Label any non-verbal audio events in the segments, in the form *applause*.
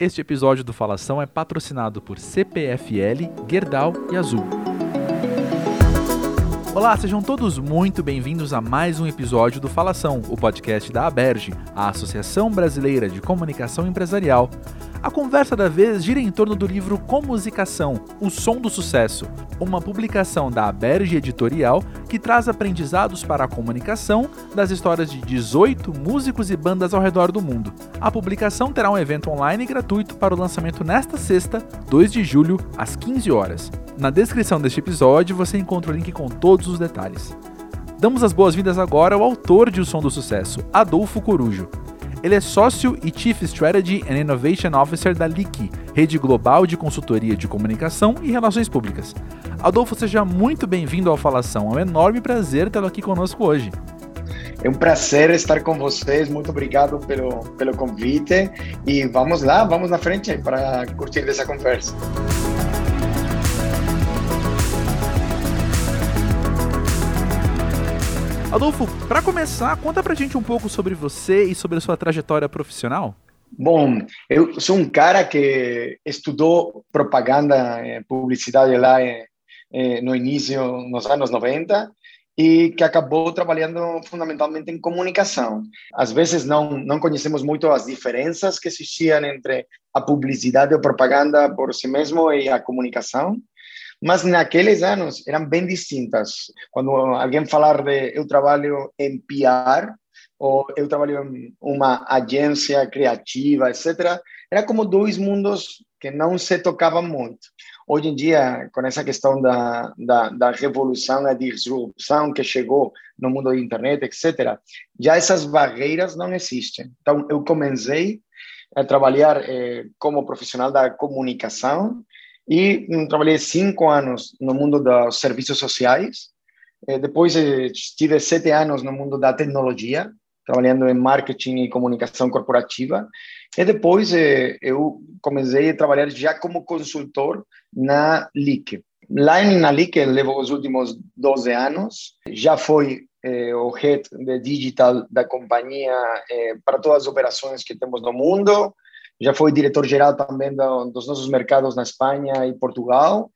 Este episódio do Falação é patrocinado por CPFL, Gerdau e Azul. Olá, sejam todos muito bem-vindos a mais um episódio do Falação, o podcast da Aberge, a Associação Brasileira de Comunicação Empresarial. A conversa da vez gira em torno do livro Comusicação, O Som do Sucesso, uma publicação da Aberge Editorial que traz aprendizados para a comunicação das histórias de 18 músicos e bandas ao redor do mundo. A publicação terá um evento online gratuito para o lançamento nesta sexta, 2 de julho, às 15 horas. Na descrição deste episódio você encontra o link com todos os detalhes. Damos as boas-vindas agora ao autor de O Som do Sucesso, Adolfo Corujo. Ele é sócio e Chief Strategy and Innovation Officer da LIC, rede global de consultoria de comunicação e relações públicas. Adolfo, seja muito bem-vindo ao Falação. É um enorme prazer tê-lo aqui conosco hoje. É um prazer estar com vocês. Muito obrigado pelo, pelo convite. E vamos lá, vamos na frente para curtir essa conversa. Adolfo, para começar, conta pra gente um pouco sobre você e sobre a sua trajetória profissional. Bom, eu sou um cara que estudou propaganda e publicidade lá no início, nos anos 90, e que acabou trabalhando fundamentalmente em comunicação. Às vezes não não conhecemos muito as diferenças que existiam entre a publicidade ou propaganda por si mesmo e a comunicação, mas naqueles anos eram bem distintas. Quando alguém falar de eu trabalho em PR ou eu trabalho em uma agência criativa, etc., era como dois mundos que não se tocavam muito. Hoje em dia, com essa questão da, da, da revolução, a disrupção que chegou no mundo da internet, etc., já essas barreiras não existem. Então, eu comecei a trabalhar eh, como profissional da comunicação e trabalhei cinco anos no mundo dos serviços sociais. Eh, depois estive sete anos no mundo da tecnologia, trabalhando em marketing e comunicação corporativa. E depois eh, eu comecei a trabalhar já como consultor na LIC. Lá na LIC, levo os últimos 12 anos. Já foi eh, o head de digital da companhia eh, para todas as operações que temos no mundo já foi diretor-geral também do, dos nossos mercados na Espanha e Portugal,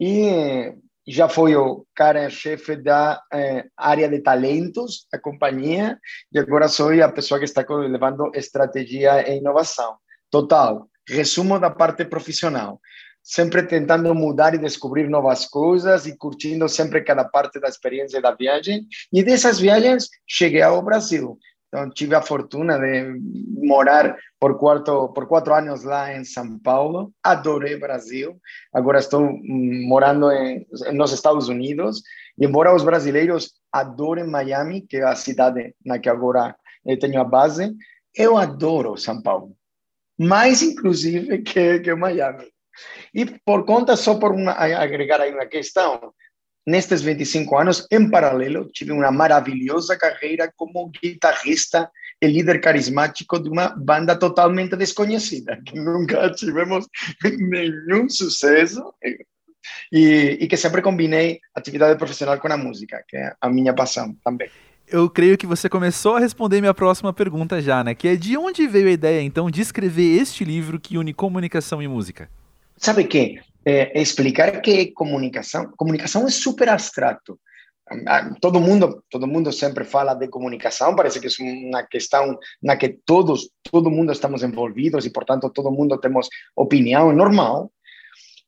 e já foi o cara-chefe da eh, área de talentos da companhia, e agora sou a pessoa que está levando estratégia e inovação. Total, resumo da parte profissional. Sempre tentando mudar e descobrir novas coisas e curtindo sempre cada parte da experiência da viagem. E dessas viagens, cheguei ao Brasil. Então, tive a fortuna de morar por quatro, por quatro anos lá em São Paulo. Adorei Brasil. Agora estou mm, morando em, nos Estados Unidos. E embora os brasileiros adorem Miami, que é a cidade na que agora eu tenho a base, eu adoro São Paulo. Mais, inclusive, que, que Miami. E por conta, só por uma, agregar aí uma questão, nestes 25 anos, em paralelo, tive uma maravilhosa carreira como guitarrista e líder carismático de uma banda totalmente desconhecida, que nunca tivemos *laughs* nenhum sucesso e, e que sempre combinei atividade profissional com a música, que é a minha paixão também. Eu creio que você começou a responder minha próxima pergunta já, né? Que é de onde veio a ideia, então, de escrever este livro que une comunicação e música? Sabe que é, explicar que comunicação. Comunicação é super abstrato. Todo mundo, todo mundo sempre fala de comunicação. Parece que é uma questão na que todos, todo mundo estamos envolvidos e, portanto, todo mundo temos opinião. É normal.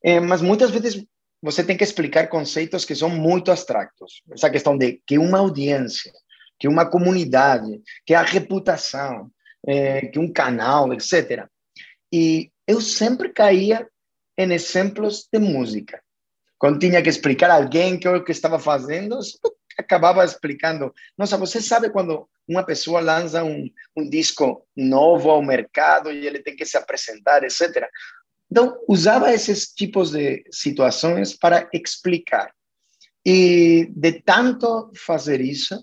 É, mas muitas vezes você tem que explicar conceitos que são muito abstratos. Essa questão de que uma audiência, que uma comunidade, que a reputação, é, que um canal, etc. E eu sempre caía em exemplos de música. Quando tinha que explicar a alguém que o que estava fazendo, acabava explicando. Nossa, você sabe quando uma pessoa lança um, um disco novo ao mercado e ele tem que se apresentar, etc. Então, usava esses tipos de situações para explicar. E de tanto fazer isso,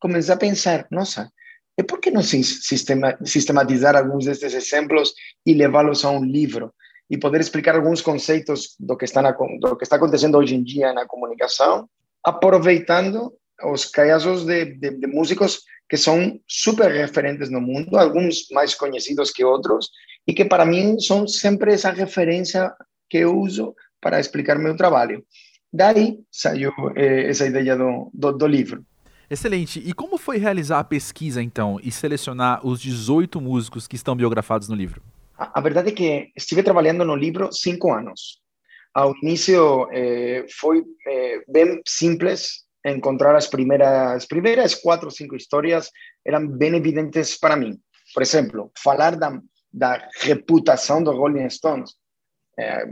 comecei a pensar, nossa, e por que não sistematizar alguns desses exemplos e levá-los a um livro? E poder explicar alguns conceitos do que está na, do que está acontecendo hoje em dia na comunicação, aproveitando os casos de, de, de, músicos que são super referentes no mundo, alguns mais conhecidos que outros, e que para mim são sempre essa referência que eu uso para explicar meu trabalho. Daí saiu eh, essa ideia do, do, do livro. Excelente. E como foi realizar a pesquisa, então, e selecionar os 18 músicos que estão biografados no livro? A, a verdade é que estive trabalhando no livro cinco anos. Ao início eh, foi eh, bem simples encontrar as primeiras, as primeiras quatro ou cinco histórias eram bem evidentes para mim. Por exemplo, falar da, da reputação do Rolling Stones é,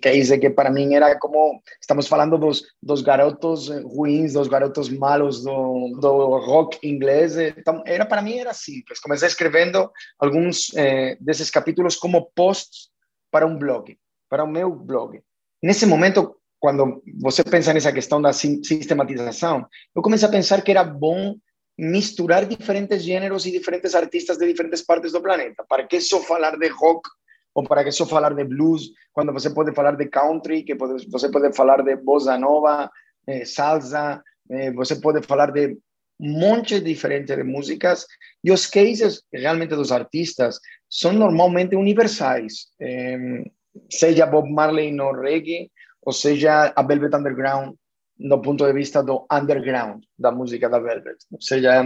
que dizer que para mim era como estamos falando dos, dos garotos ruins, dos garotos malos do, do rock inglês. Então, era para mim era simples. Comecei escrevendo alguns eh, desses capítulos como posts para um blog, para o meu blog. Nesse momento, quando você pensa nessa questão da sistematização, eu comecei a pensar que era bom misturar diferentes gêneros e diferentes artistas de diferentes partes do planeta. Para que só falar de rock ou para que só falar de blues, quando você pode falar de country, que você pode falar de bossa nova, eh, salsa, eh, você pode falar de um monte diferente de músicas, e os cases realmente dos artistas são normalmente universais, eh, seja Bob Marley no reggae, ou seja a Velvet Underground no ponto de vista do underground da música da Velvet. Ou seja,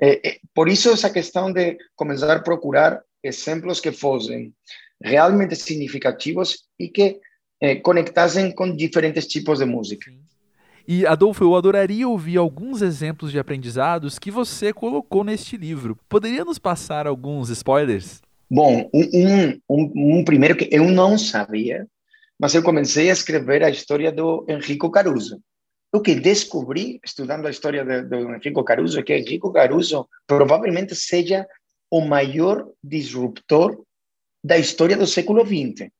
eh, eh, por isso essa questão de começar a procurar exemplos que fossem realmente significativos e que eh, conectassem com diferentes tipos de música. E Adolfo, eu adoraria ouvir alguns exemplos de aprendizados que você colocou neste livro. Poderia nos passar alguns spoilers? Bom, um, um, um primeiro que eu não sabia, mas eu comecei a escrever a história do Enrico Caruso. O que descobri, estudando a história do, do Enrico Caruso, é que Enrico Caruso provavelmente seja o maior disruptor da história do século XX.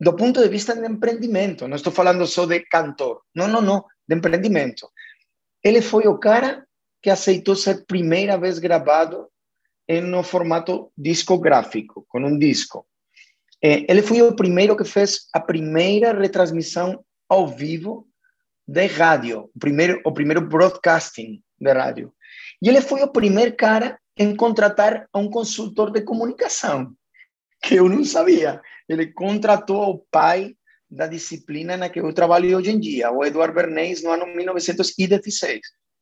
Do ponto de vista de empreendimento, não estou falando só de cantor, não, não, não, de empreendimento. Ele foi o cara que aceitou ser primeira vez gravado em no formato discográfico, com um disco. Ele foi o primeiro que fez a primeira retransmissão ao vivo de rádio, o primeiro, o primeiro broadcasting de rádio. E ele foi o primeiro cara em contratar um consultor de comunicação que eu não sabia. Ele contratou o pai da disciplina na que eu trabalho hoje em dia, o Eduardo Bernays, no ano 1916.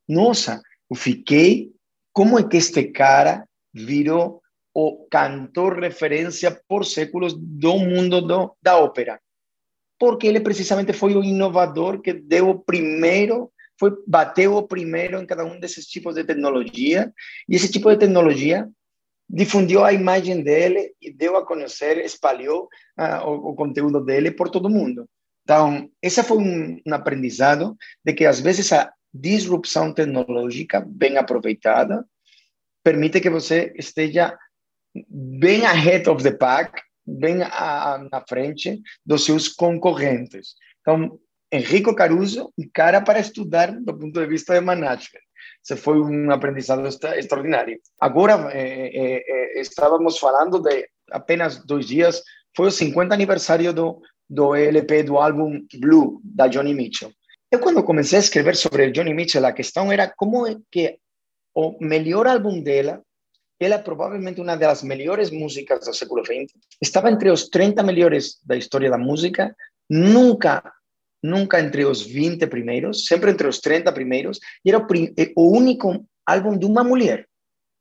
Nossa, eu fiquei. Como é que este cara virou o cantor referência por séculos do mundo do, da ópera? Porque ele precisamente foi o inovador que deu o primeiro, foi bateu o primeiro em cada um desses tipos de tecnologia. E esse tipo de tecnologia difundiu a imagem dele e deu a conhecer, espalhou uh, o, o, conteúdo dele por todo mundo. Então, esse foi um, um aprendizado de que às vezes a disrupção tecnológica bem aproveitada permite que você esteja bem ahead of the pack, bem a, na frente dos seus concorrentes. Então, Enrico Caruso, um cara para estudar do ponto de vista de management. Esse foi um aprendizado extraordinário. Agora, é, é, estávamos falando de apenas dois dias, foi o 50 aniversário do, do LP, do álbum Blue, da Johnny Mitchell. Eu, quando comecei a escrever sobre Johnny Mitchell, a questão era como é que o melhor álbum dela, ela provavelmente uma das melhores músicas do século XX, estava entre os 30 melhores da história da música, nunca nunca entre os 20 primeiros, sempre entre os 30 primeiros, e era o, eh, o único álbum de uma mulher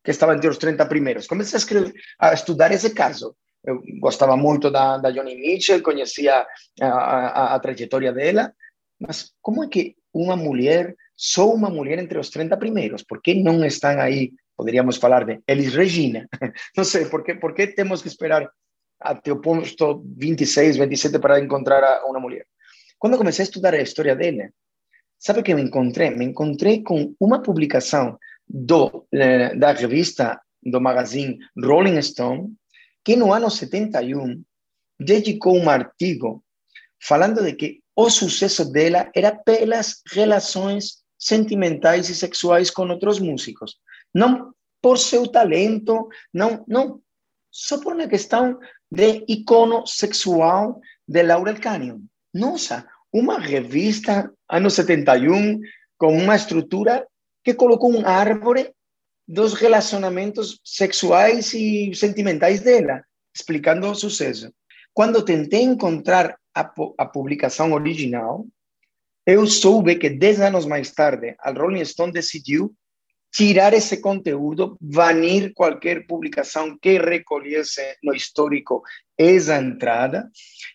que estava entre os 30 primeiros. Comecei a, escrever, a estudar esse caso. Eu gostava muito da, da Johnny Mitchell, conhecia a, a, a trajetória dela, mas como é que uma mulher, só uma mulher entre os 30 primeiros, por que não estão aí, poderíamos falar de Elis Regina? *laughs* Não sei, por que, por que temos que esperar até o posto 26, 27 para encontrar uma mulher? Quando comecei a estudar a história dele, sabe o que me encontrei? Me encontrei com uma publicação do, da revista, do magazine Rolling Stone, que no ano 71 dedicou um artigo falando de que o sucesso dela era pelas relações sentimentais e sexuais com outros músicos. Não por seu talento, não, não, só por uma questão de icono sexual de Laurel Canyon. Nossa, uma revista, anos 71, com uma estrutura que colocou um árvore dos relacionamentos sexuais e sentimentais dela. explicando o sucesso. Quando tentei encontrar a, a publicação original, eu soube que 10 anos mais tarde, a Rolling Stone decidiu tirar esse conteúdo, banir qualquer publicação que recolhesse no histórico essa entrada.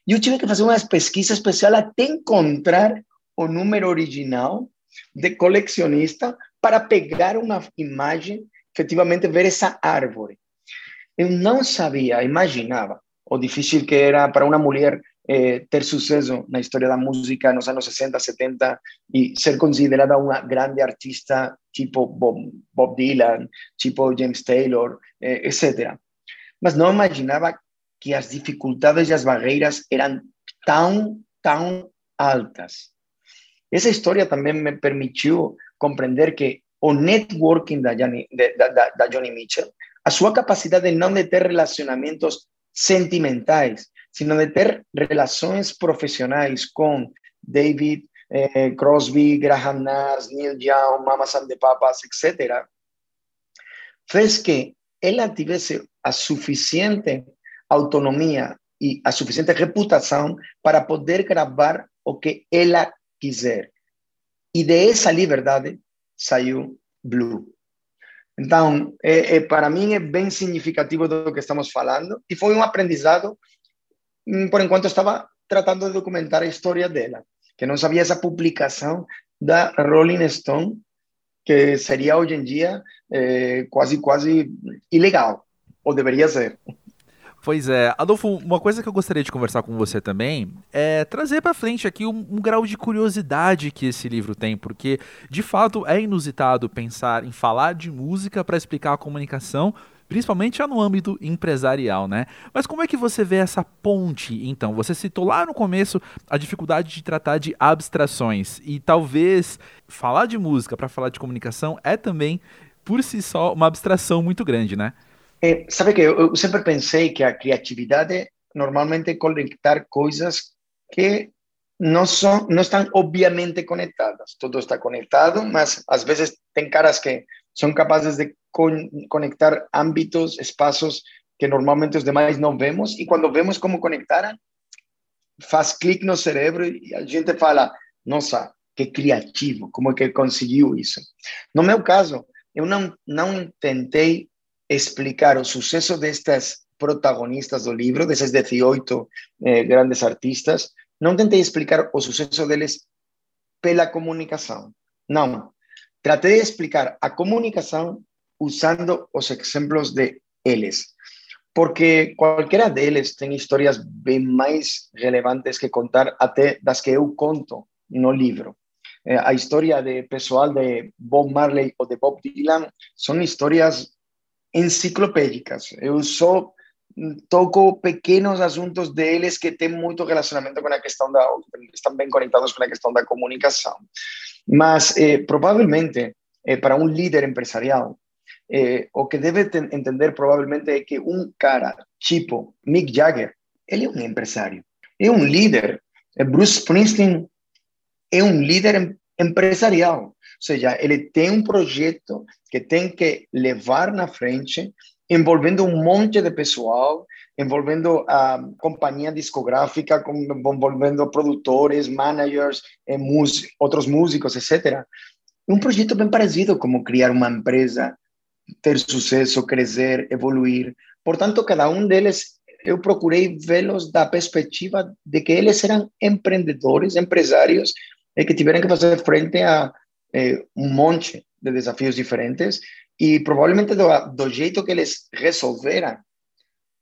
E eu tive que fazer uma pesquisa especial até encontrar o número original de colecionista para pegar uma imagem, efetivamente ver essa árvore. Eu não sabia, imaginava o difícil que era para uma mulher eh, ter sucesso na história da música nos anos 60, 70 e ser considerada uma grande artista tipo Bob, Bob Dylan, tipo James Taylor, eh, etc. Mas não imaginava que as dificuldades e as barreiras eram tão, tão altas. Essa história também me permitiu compreender que o networking da Johnny, da, da, da Johnny Mitchell, a sua capacidade não de ter relacionamentos sentimentais, sino de ter relações profissionais com David eh, Crosby, Graham Nash, Neil Young, Mamas and the Papas, etc., fez que ela tivesse a suficiente autonomia e a suficiente reputação para poder gravar o que ela quiser. E de essa liberdade saiu Blue. Então, é, é, para mim é bem significativo do que estamos falando e foi um aprendizado por enquanto estava tratando de documentar a história dela, que não sabia essa publicação da Rolling Stone, que seria hoje em dia é, quase, quase ilegal, ou deveria ser. Pois é, Adolfo, uma coisa que eu gostaria de conversar com você também é trazer para frente aqui um, um, grau de curiosidade que esse livro tem, porque de fato é inusitado pensar em falar de música para explicar a comunicação principalmente no âmbito empresarial, né? Mas como é que você vê essa ponte, então? Você citou lá no começo a dificuldade de tratar de abstrações e talvez falar de música para falar de comunicação é também por si só uma abstração muito grande, né? É, sabe que eu, eu sempre pensei que a criatividade normalmente é conectar coisas que não são não estão obviamente conectadas. Tudo está conectado, mas às vezes tem caras que são capazes de con conectar ámbitos, espaços que normalmente os demais não vemos, e quando vemos como conectaram, faz clique no cérebro e a gente fala, nossa, que criativo, como é que conseguiu isso? No meu caso, eu não, não tentei explicar o sucesso destas protagonistas do livro, desses 18 eh, grandes artistas, não tentei explicar o sucesso deles pela comunicação. Não, Traté de explicar a comunicación usando los ejemplos de ellos, porque cualquiera de ellos tiene historias bien más relevantes que contar até das que eu conto no libro. Eh, a historia de pessoal de Bob Marley o de Bob Dylan son historias enciclopédicas. Eu só toco pequenos asuntos deles que têm muito relacionamento com a questão da estão bem conectados com a questão da comunicação. Mas eh, provavelmente eh, para um líder empresarial eh, o que deve entender provavelmente é que um cara tipo Mick Jagger ele é um empresário, é um líder. Bruce Springsteen é um líder em empresarial, ou seja, ele tem um projeto que tem que levar na frente envolvendo um monte de pessoal, envolvendo a companhia discográfica, envolvendo produtores, managers, eh, outros músicos, etc. Um projeto bem parecido como criar uma empresa, ter sucesso, crescer, evoluir. Portanto, cada um deles eu procurei vê-los da perspectiva de que eles eram empreendedores, empresários, e que tiveram que fazer frente a eh, um monte de desafios diferentes e provavelmente do, do jeito que eles resolveram,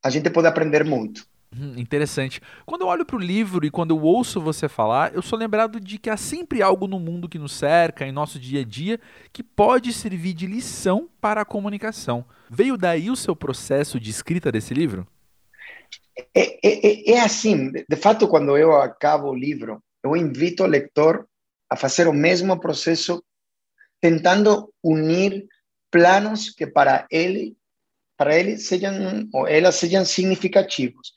a gente pode aprender muito. Hum, interessante. Quando eu olho para o livro e quando eu ouço você falar, eu sou lembrado de que há sempre algo no mundo que nos cerca, em nosso dia a dia, que pode servir de lição para a comunicação. Veio daí o seu processo de escrita desse livro? É, é, é assim, de fato, quando eu acabo o livro, eu invito o leitor a fazer o mesmo processo, tentando unir planos que para ele para ele sejam ou elas sejam significativos.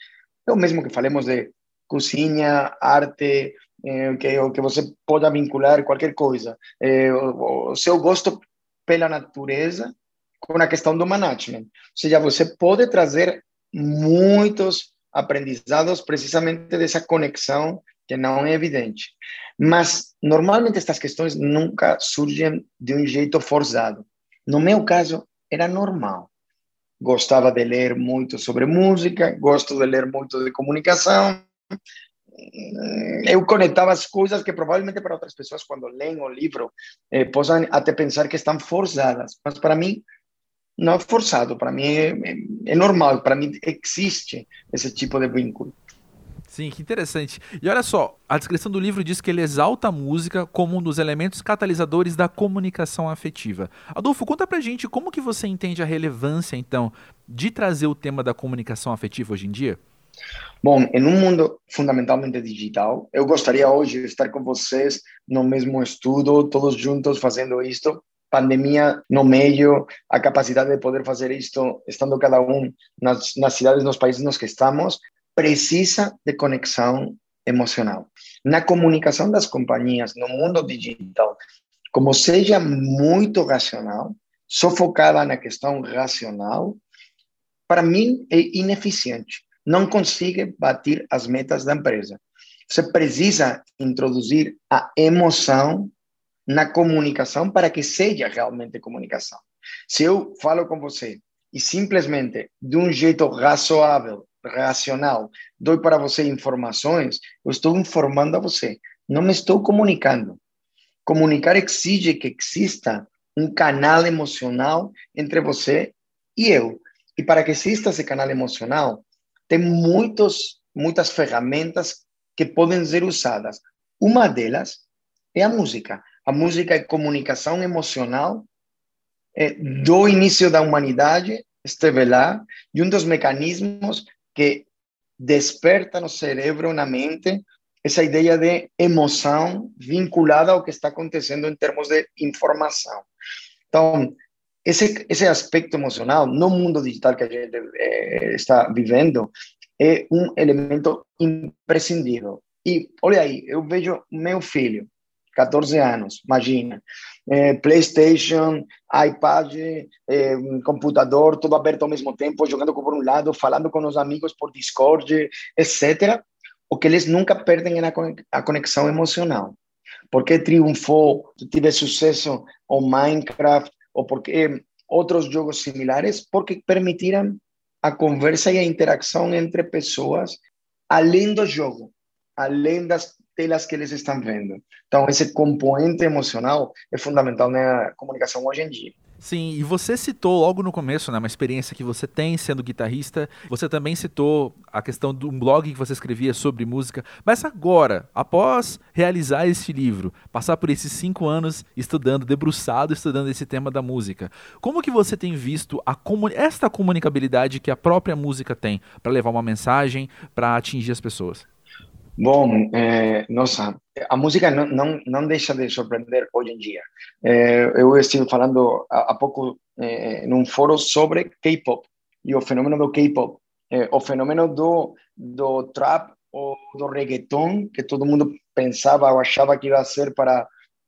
É o mesmo que falemos de cozinha, arte, eh, que, que você pode vincular qualquer coisa. Eh, o, o, seu gosto pela natureza com a questão do management. Ou seja, você pode trazer muitos aprendizados precisamente dessa conexão que não é evidente. Mas, normalmente, estas questões nunca surgem de um jeito forçado. No meu caso, era normal. Gostava de ler muito sobre música, gosto de ler muito de comunicação. Eu conectava as coisas que provavelmente para outras pessoas, quando leem o livro, eh, possam até pensar que estão forçadas. Mas para mim, não é forçado. Para mim, é, é, é normal. Para mim, existe esse tipo de vínculo. Sim, que interessante. E olha só, a descrição do livro diz que ele exalta a música como um dos elementos catalisadores da comunicação afetiva. Adolfo, conta pra gente como que você entende a relevância, então, de trazer o tema da comunicação afetiva hoje em dia? Bom, em um mundo fundamentalmente digital, eu gostaria hoje de estar com vocês no mesmo estudo, todos juntos fazendo isto, pandemia no meio, a capacidade de poder fazer isto, estando cada um nas, nas cidades, nos países nos que estamos, precisa de conexão emocional. Na comunicação das companhias no mundo digital, como seja muito racional, só focada na questão racional, para mim é ineficiente. Não consegue bater as metas da empresa. Você precisa introduzir a emoção na comunicação para que seja realmente comunicação. Se eu falo com você e simplesmente de um jeito razoável racional, dou para você informações, eu estou informando a você, não me estou comunicando. Comunicar exige que exista um canal emocional entre você e eu. E para que exista esse canal emocional, tem muitos, muitas ferramentas que podem ser usadas. Uma delas é a música. A música é comunicação emocional é, do início da humanidade, esteve lá, e um dos mecanismos que desperta no cérebro, na mente, essa ideia de emoção vinculada ao que está acontecendo em termos de informação. Então, esse, esse aspecto emocional no mundo digital que a gente é, está vivendo é um elemento imprescindível. E olha aí, eu vejo meu filho, 14 anos, imagina. É, PlayStation, iPad, é, computador, tudo aberto ao mesmo tempo, jogando por um lado, falando com os amigos por Discord, etc. O que eles nunca perdem é a conexão emocional. Porque triunfou, tive sucesso o Minecraft, ou porque outros jogos similares, porque permitiram a conversa e a interação entre pessoas além do jogo, além das telas que eles estão vendo. Então, esse componente emocional é fundamental na comunicação hoje em dia. Sim, e você citou logo no começo, né, uma experiência que você tem sendo guitarrista. Você também citou a questão de um blog que você escrevia sobre música. Mas agora, após realizar este livro, passar por esses cinco anos estudando, debruçado, estudando esse tema da música, como que você tem visto a esta comunicabilidade que a própria música tem para levar uma mensagem, para atingir as pessoas? Bom, é, nossa, a música não, não, não deixa de surpreender hoje em dia. É, eu estive falando há, há pouco é, num fórum sobre K-pop e o fenômeno do K-pop, é, o fenômeno do, do trap ou do reggaeton, que todo mundo pensava ou achava que ia ser para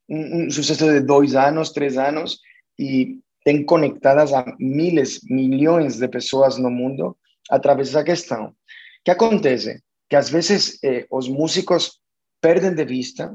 um, um sucesso de dois anos, três anos, e tem conectadas a milhares, milhões de pessoas no mundo através dessa questão. O que acontece? Que às vezes eh, os músicos perdem de vista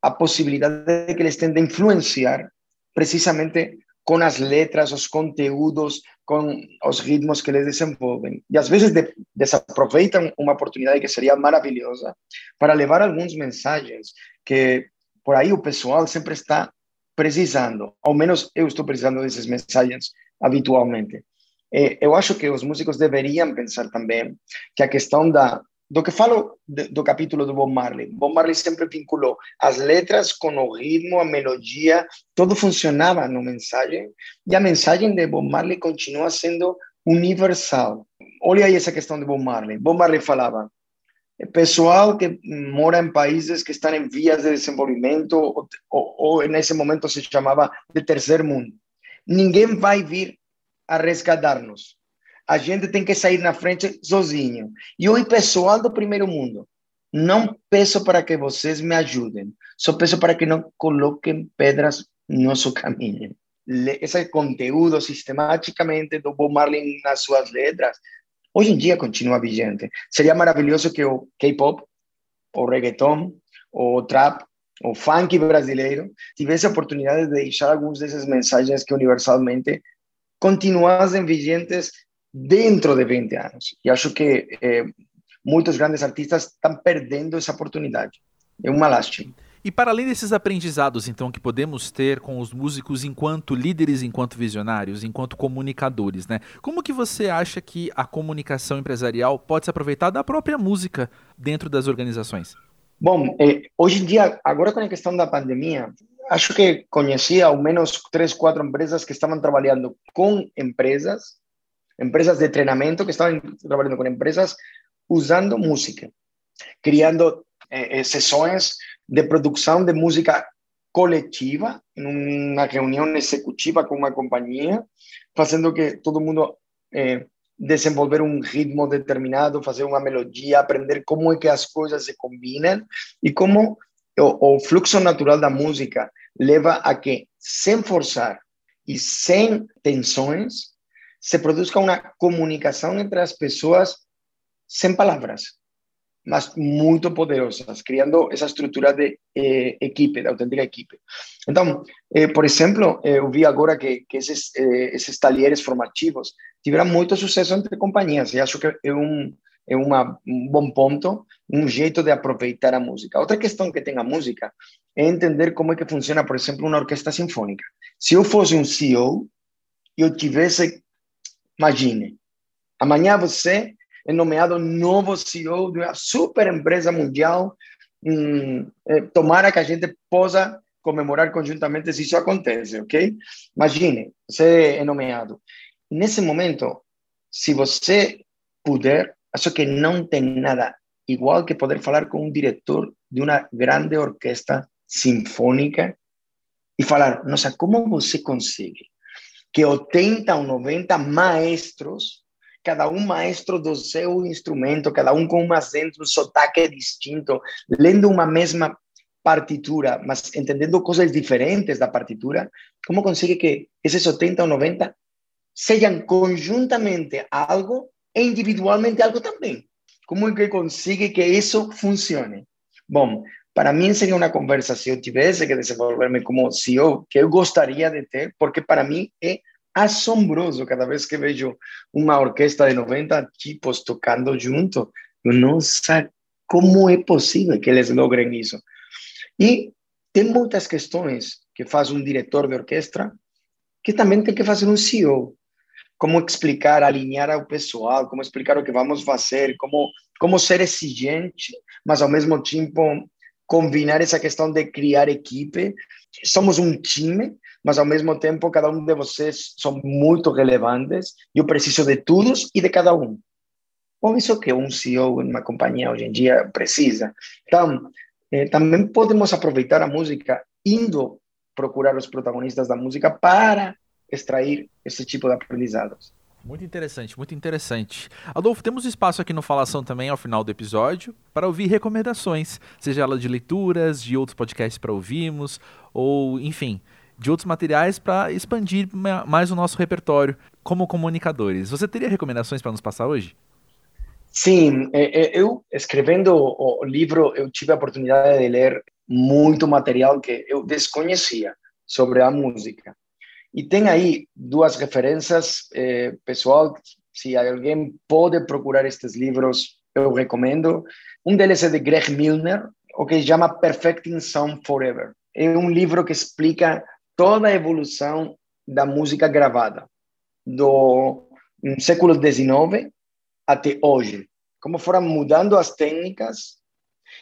a possibilidade de que eles tenham de influenciar precisamente com as letras, os conteúdos, com os ritmos que eles desenvolvem. E às vezes de, desaproveitam uma oportunidade que seria maravilhosa para levar algumas mensagens que por aí o pessoal sempre está precisando. Ao menos eu estou precisando dessas mensagens habitualmente. Eh, eu acho que os músicos deveriam pensar também que a questão da do que falo do capítulo do Bob Marley. Bob Marley sempre vinculou as letras com o ritmo, a melodia, tudo funcionava no mensagem, e a mensagem de Bob Marley continua sendo universal. Olha aí essa questão de Bob Marley. Bob Marley falava, pessoal que mora em países que estão em vias de desenvolvimento, ou, ou, ou nesse momento se chamava de terceiro mundo. Ninguém vai vir a resgatar-nos a gente tem que sair na frente sozinho. E o pessoal do primeiro mundo, não peço para que vocês me ajudem, só peço para que não coloquem pedras no nosso caminho. Esse conteúdo sistematicamente do Bob Marley nas suas letras hoje em dia continua vigente. Seria maravilhoso que o K-pop, o reggaeton, o trap, o funk brasileiro tivesse a oportunidade de deixar alguns dessas mensagens que universalmente continuassem vigentes dentro de 20 anos. E acho que eh, muitos grandes artistas estão perdendo essa oportunidade. É uma lástima. E para além desses aprendizados, então, que podemos ter com os músicos enquanto líderes, enquanto visionários, enquanto comunicadores, né? Como que você acha que a comunicação empresarial pode se aproveitar da própria música dentro das organizações? Bom, eh, hoje em dia, agora com a questão da pandemia, acho que conheci ao menos três, quatro empresas que estavam trabalhando com empresas, empresas de treinamento que estavam trabalhando com empresas usando música, criando eh, eh sessões de produção de música coletiva, em uma reunião executiva com uma companhia, fazendo que todo mundo eh, desenvolver um ritmo determinado, fazer uma melodia, aprender como é que as coisas se combinam e como o fluxo natural da música leva a que, sem forçar e sem tensões, se produza uma comunicação entre as pessoas sem palavras mas muito poderosas, criando essa estrutura de eh, equipe, de autêntica equipe. Então, eh, por exemplo, eh, eu vi agora que, que esses, eh, esses talheres formativos tiveram muito sucesso entre companhias, e acho que é um, é uma, um bom ponto, um jeito de aproveitar a música. Outra questão que tem a música é entender como é que funciona, por exemplo, uma orquestra sinfônica. Se eu fosse um CEO eu tivesse, imagine, amanhã você é nomeado novo CEO de uma super empresa mundial. Hum, é, tomara que a gente possa comemorar conjuntamente se isso acontece, ok? Imagine, você é nomeado. Nesse momento, se você puder, acho que não tem nada igual que poder falar com um diretor de uma grande orquestra sinfônica e falar, nossa, como você consegue que 80 ou 90 maestros cada um maestro do seu instrumento, cada um com um acento, um sotaque distinto, lendo uma mesma partitura, mas entendendo coisas diferentes da partitura, como consegue que esses 80 ou 90 sejam conjuntamente algo e individualmente algo também? Como é que consegue que isso funcione? Bom, para mim seria uma conversa se eu que desenvolver-me como CEO, que eu gostaria de ter, porque para mim é asombroso cada vez que vejo uma orquestra de 90 tipos tocando junto. Nossa, como é possível que eles logrem isso? E tem muitas questões que faz um diretor de orquestra que também tem que fazer um CEO. Como explicar, alinhar ao pessoal, como explicar o que vamos fazer, como, como ser exigente, mas ao mesmo tempo combinar essa questão de criar equipe. Somos um time, mas ao mesmo tempo cada um de vocês são muito relevantes eu preciso de todos e de cada um. Bom, isso que um CEO em uma companhia hoje em dia precisa. Então, eh, também podemos aproveitar a música indo procurar os protagonistas da música para extrair esse tipo de aprendizados. Muito interessante, muito interessante. Adolfo, temos espaço aqui no Falação também ao final do episódio para ouvir recomendações, seja ela de leituras, de outros podcasts para ouvirmos, ou enfim, de outros materiais para expandir mais o nosso repertório como comunicadores. Você teria recomendações para nos passar hoje? Sim, é, é, eu escrevendo o livro, eu tive a oportunidade de ler muito material que eu desconhecia sobre a música. E tem aí duas referências, eh, pessoal, se alguém pode procurar estes livros, eu recomendo. Um deles é de Greg Milner, o que chama Perfecting Sound Forever. É um livro que explica toda a evolução da música gravada, do século XIX até hoje. Como foram mudando as técnicas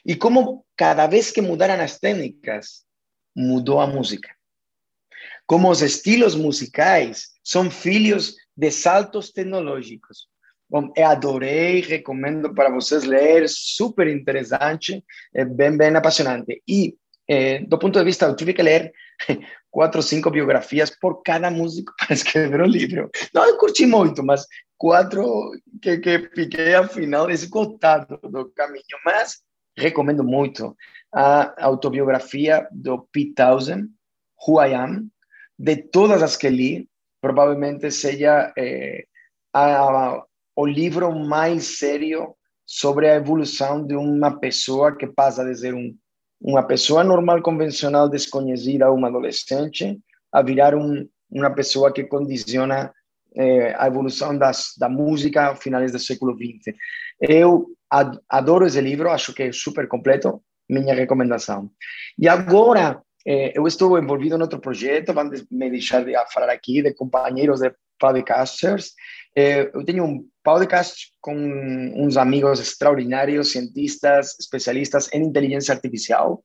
e como cada vez que mudaram as técnicas, mudou a música. Como os estilos musicais são filhos de saltos tecnológicos. Bom, eu adorei, recomendo para vocês ler, super interessante, é bem, bem apaixonante. E, é, do ponto de vista, eu tive que ler *laughs* quatro ou cinco biografias por cada músico *laughs* para escrever o livro. Não, eu curti muito, mas quatro que, que fiquei, afinal, esgotado do caminho. Mas recomendo muito a autobiografia do Pete Townsend, Who I Am, de todas as que li, provavelmente seja eh, a, o livro mais sério sobre a evolução de uma pessoa que passa de ser um, uma pessoa normal, convencional, desconhecida, uma adolescente, a virar um, uma pessoa que condiciona eh, a evolução das, da música a finais do século XX. Eu adoro esse livro, acho que é super completo, minha recomendação. E agora, eh, eu estou envolvido em outro projeto, vão me deixar de falar aqui, de companheiros de podcasters. Eh, eu tenho um podcast com uns amigos extraordinários, cientistas, especialistas em inteligência artificial,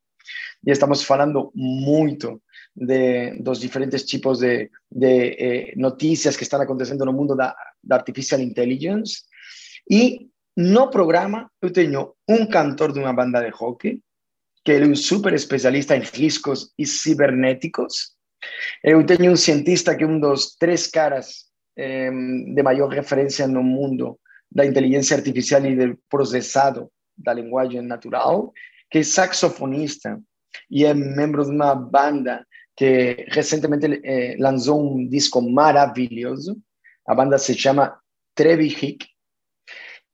e estamos falando muito de, dos diferentes tipos de, de eh, notícias que estão acontecendo no mundo da, da artificial intelligence. E no programa eu tenho um cantor de uma banda de rock, que ele é um super especialista em riscos e cibernéticos. Eu tenho um cientista que é um dos três caras eh, de maior referência no mundo da inteligência artificial e do processado da linguagem natural, que é saxofonista e é membro de uma banda que recentemente eh, lançou um disco maravilhoso. A banda se chama Trevi Hick.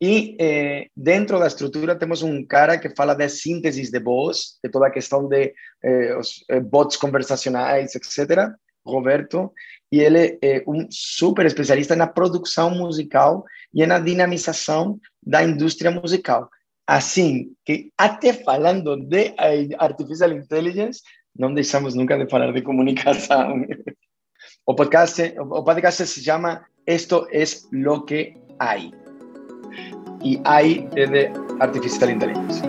E eh, dentro da estrutura temos um cara que fala de síntese de voz, de toda a questão de eh, os eh, bots conversacionais, etc. Roberto, e ele é um super especialista na produção musical e na dinamização da indústria musical. Assim que, até falando de artificial intelligence, não deixamos nunca de falar de comunicação. *laughs* O podcast, o podcast se chama Esto es lo que hay. E de artificial intelligence.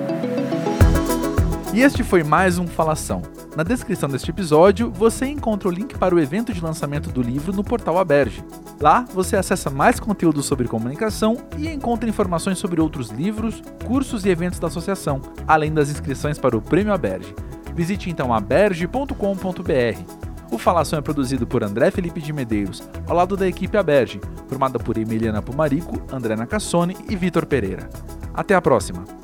E este foi mais um Falação. Na descrição deste episódio, você encontra o link para o evento de lançamento do livro no portal Aberge. Lá, você acessa mais conteúdo sobre comunicação e encontra informações sobre outros livros, cursos e eventos da associação, além das inscrições para o Prêmio Aberge. Visite então aberge.com.br. O Falação é produzido por André Felipe de Medeiros, ao lado da equipe Aberge, formada por Emiliana Pumarico, André Nacassone e Vitor Pereira. Até a próxima!